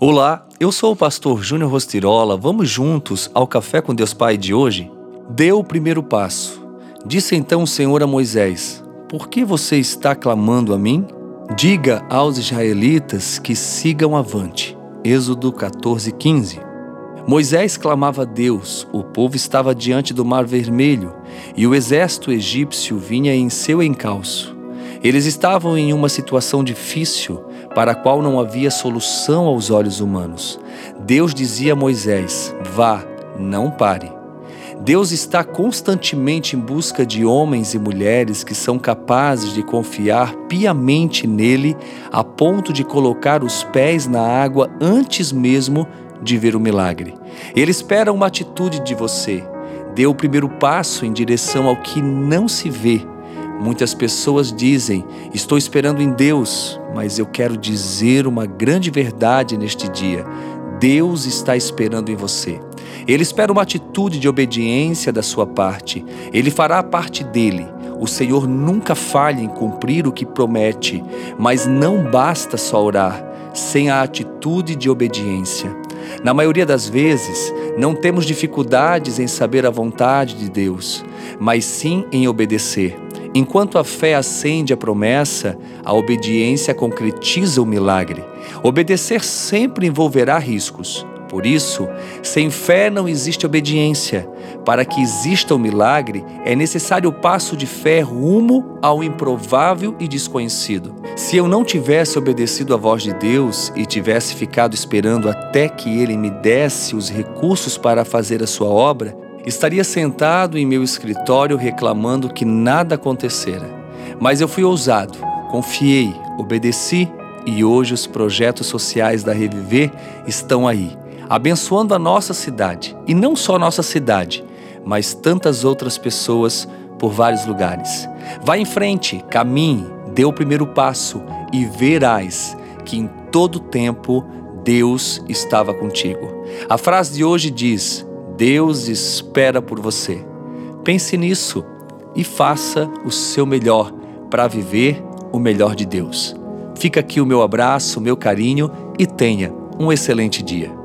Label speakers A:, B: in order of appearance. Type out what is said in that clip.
A: Olá, eu sou o pastor Júnior Rostirola. Vamos juntos ao Café com Deus Pai de hoje? Deu o primeiro passo. Disse então o Senhor a Moisés: Por que você está clamando a mim? Diga aos israelitas que sigam avante. Êxodo 14, 15. Moisés clamava a Deus, o povo estava diante do Mar Vermelho e o exército egípcio vinha em seu encalço. Eles estavam em uma situação difícil para a qual não havia solução aos olhos humanos. Deus dizia a Moisés: Vá, não pare. Deus está constantemente em busca de homens e mulheres que são capazes de confiar piamente nele a ponto de colocar os pés na água antes mesmo de ver o milagre. Ele espera uma atitude de você. Dê o primeiro passo em direção ao que não se vê Muitas pessoas dizem: Estou esperando em Deus, mas eu quero dizer uma grande verdade neste dia. Deus está esperando em você. Ele espera uma atitude de obediência da sua parte. Ele fará a parte dele. O Senhor nunca falha em cumprir o que promete, mas não basta só orar sem a atitude de obediência. Na maioria das vezes, não temos dificuldades em saber a vontade de Deus, mas sim em obedecer. Enquanto a fé acende a promessa, a obediência concretiza o milagre. Obedecer sempre envolverá riscos. Por isso, sem fé não existe obediência. Para que exista o milagre, é necessário o passo de fé rumo ao improvável e desconhecido. Se eu não tivesse obedecido à voz de Deus e tivesse ficado esperando até que Ele me desse os recursos para fazer a sua obra, Estaria sentado em meu escritório reclamando que nada acontecera. Mas eu fui ousado, confiei, obedeci e hoje os projetos sociais da Reviver estão aí, abençoando a nossa cidade. E não só a nossa cidade, mas tantas outras pessoas por vários lugares. Vá em frente, caminhe, dê o primeiro passo e verás que em todo tempo Deus estava contigo. A frase de hoje diz: Deus espera por você. Pense nisso e faça o seu melhor para viver o melhor de Deus. Fica aqui o meu abraço, o meu carinho e tenha um excelente dia.